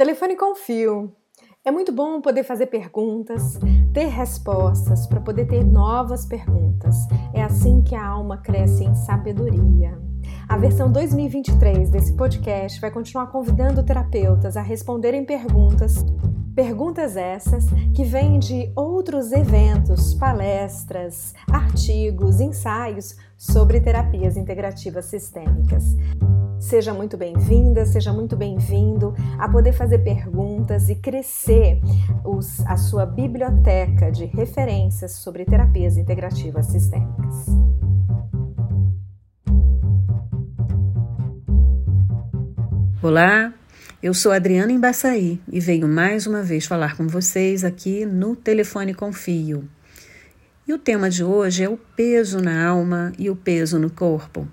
Telefone com fio. É muito bom poder fazer perguntas, ter respostas, para poder ter novas perguntas. É assim que a alma cresce em sabedoria. A versão 2023 desse podcast vai continuar convidando terapeutas a responderem perguntas. Perguntas essas que vêm de outros eventos, palestras, artigos, ensaios sobre terapias integrativas sistêmicas. Seja muito bem-vinda, seja muito bem-vindo a poder fazer perguntas e crescer os, a sua biblioteca de referências sobre terapias integrativas sistêmicas. Olá, eu sou Adriana Embaçaí e venho mais uma vez falar com vocês aqui no Telefone Confio. E o tema de hoje é o peso na alma e o peso no corpo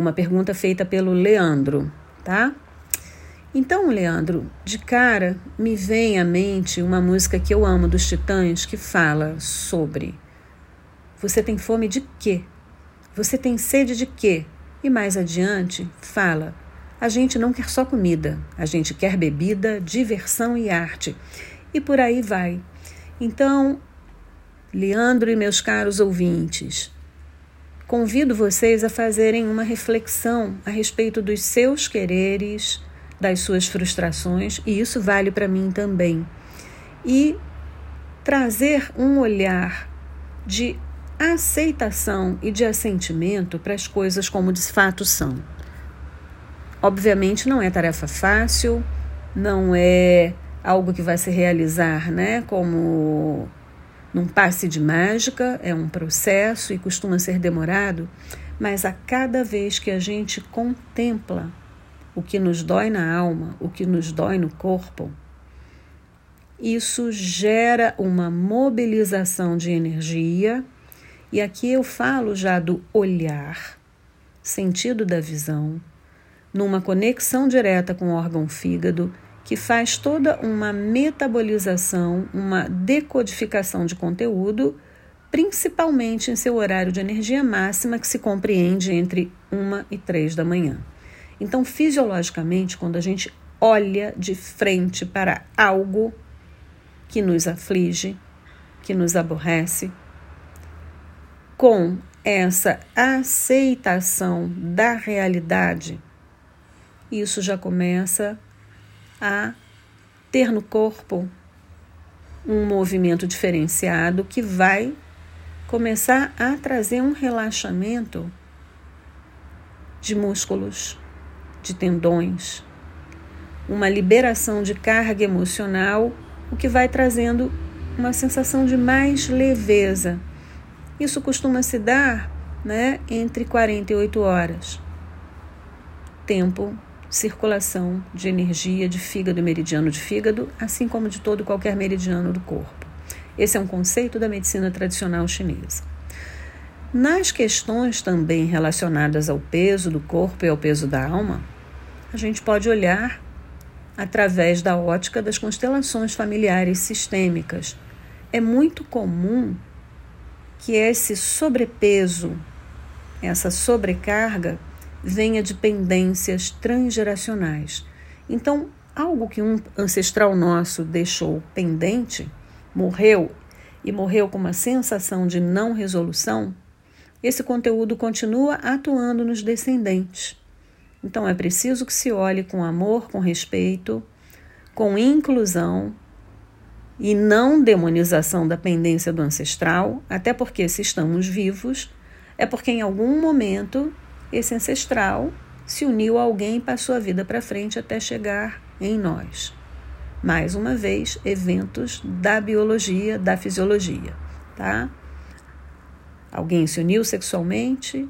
uma pergunta feita pelo Leandro, tá? Então, Leandro, de cara me vem à mente uma música que eu amo dos Titãs que fala sobre você tem fome de quê? Você tem sede de quê? E mais adiante fala a gente não quer só comida, a gente quer bebida, diversão e arte. E por aí vai. Então, Leandro e meus caros ouvintes, convido vocês a fazerem uma reflexão a respeito dos seus quereres, das suas frustrações, e isso vale para mim também. E trazer um olhar de aceitação e de assentimento para as coisas como de fato são. Obviamente não é tarefa fácil, não é algo que vai se realizar, né, como num passe de mágica, é um processo e costuma ser demorado, mas a cada vez que a gente contempla o que nos dói na alma, o que nos dói no corpo, isso gera uma mobilização de energia, e aqui eu falo já do olhar, sentido da visão, numa conexão direta com o órgão fígado que faz toda uma metabolização, uma decodificação de conteúdo, principalmente em seu horário de energia máxima, que se compreende entre 1 e 3 da manhã. Então, fisiologicamente, quando a gente olha de frente para algo que nos aflige, que nos aborrece, com essa aceitação da realidade, isso já começa a ter no corpo um movimento diferenciado que vai começar a trazer um relaxamento de músculos, de tendões, uma liberação de carga emocional, o que vai trazendo uma sensação de mais leveza. Isso costuma se dar né, entre 48 horas. Tempo circulação de energia de fígado e meridiano de fígado, assim como de todo qualquer meridiano do corpo. Esse é um conceito da medicina tradicional chinesa. Nas questões também relacionadas ao peso do corpo e ao peso da alma, a gente pode olhar através da ótica das constelações familiares sistêmicas. É muito comum que esse sobrepeso, essa sobrecarga, venha de pendências transgeracionais. Então, algo que um ancestral nosso deixou pendente, morreu e morreu com uma sensação de não resolução, esse conteúdo continua atuando nos descendentes. Então é preciso que se olhe com amor, com respeito, com inclusão e não demonização da pendência do ancestral, até porque se estamos vivos, é porque em algum momento esse ancestral se uniu a alguém e passou a vida para frente até chegar em nós. Mais uma vez, eventos da biologia, da fisiologia, tá? Alguém se uniu sexualmente,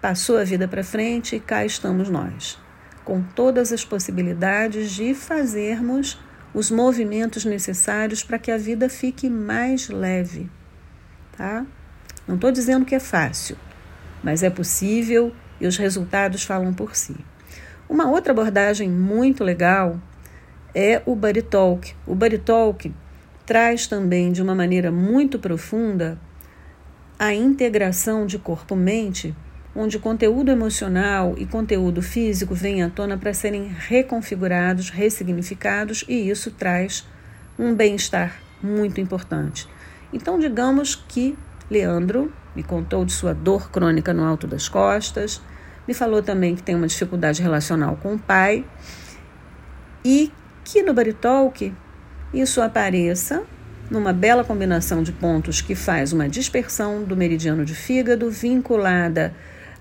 passou a vida para frente e cá estamos nós, com todas as possibilidades de fazermos os movimentos necessários para que a vida fique mais leve, tá? Não estou dizendo que é fácil, mas é possível e os resultados falam por si. Uma outra abordagem muito legal é o Buddy Talk. O Buddy Talk traz também de uma maneira muito profunda a integração de corpo-mente onde conteúdo emocional e conteúdo físico vêm à tona para serem reconfigurados, ressignificados, e isso traz um bem-estar muito importante. Então, digamos que Leandro me contou de sua dor crônica no alto das costas, me falou também que tem uma dificuldade relacional com o pai e que no Baritalk isso apareça numa bela combinação de pontos que faz uma dispersão do meridiano de fígado vinculada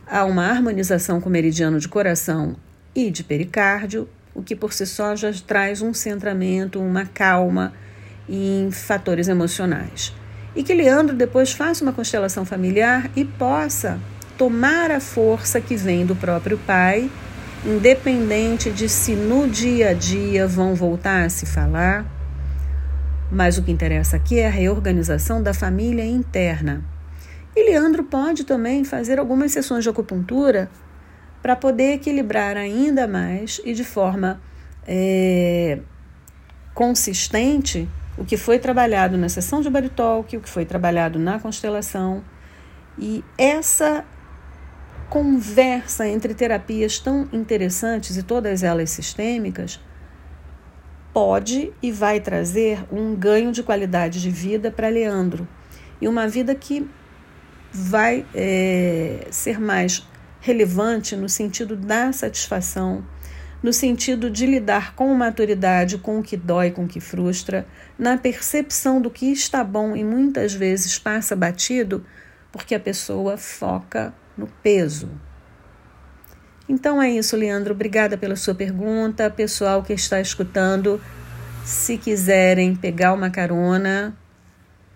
a uma harmonização com o meridiano de coração e de pericárdio, o que por si só já traz um centramento, uma calma em fatores emocionais. E que Leandro depois faça uma constelação familiar e possa tomar a força que vem do próprio pai, independente de se no dia a dia vão voltar a se falar. Mas o que interessa aqui é a reorganização da família interna. E Leandro pode também fazer algumas sessões de acupuntura para poder equilibrar ainda mais e de forma é, consistente o que foi trabalhado na sessão de Baritalk, o que foi trabalhado na constelação. E essa conversa entre terapias tão interessantes e todas elas sistêmicas pode e vai trazer um ganho de qualidade de vida para Leandro. E uma vida que vai é, ser mais relevante no sentido da satisfação no sentido de lidar com maturidade com o que dói, com o que frustra, na percepção do que está bom e muitas vezes passa batido porque a pessoa foca no peso. Então é isso, Leandro. Obrigada pela sua pergunta. Pessoal que está escutando, se quiserem pegar uma carona,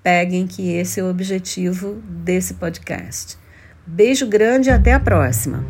peguem que esse é o objetivo desse podcast. Beijo grande e até a próxima.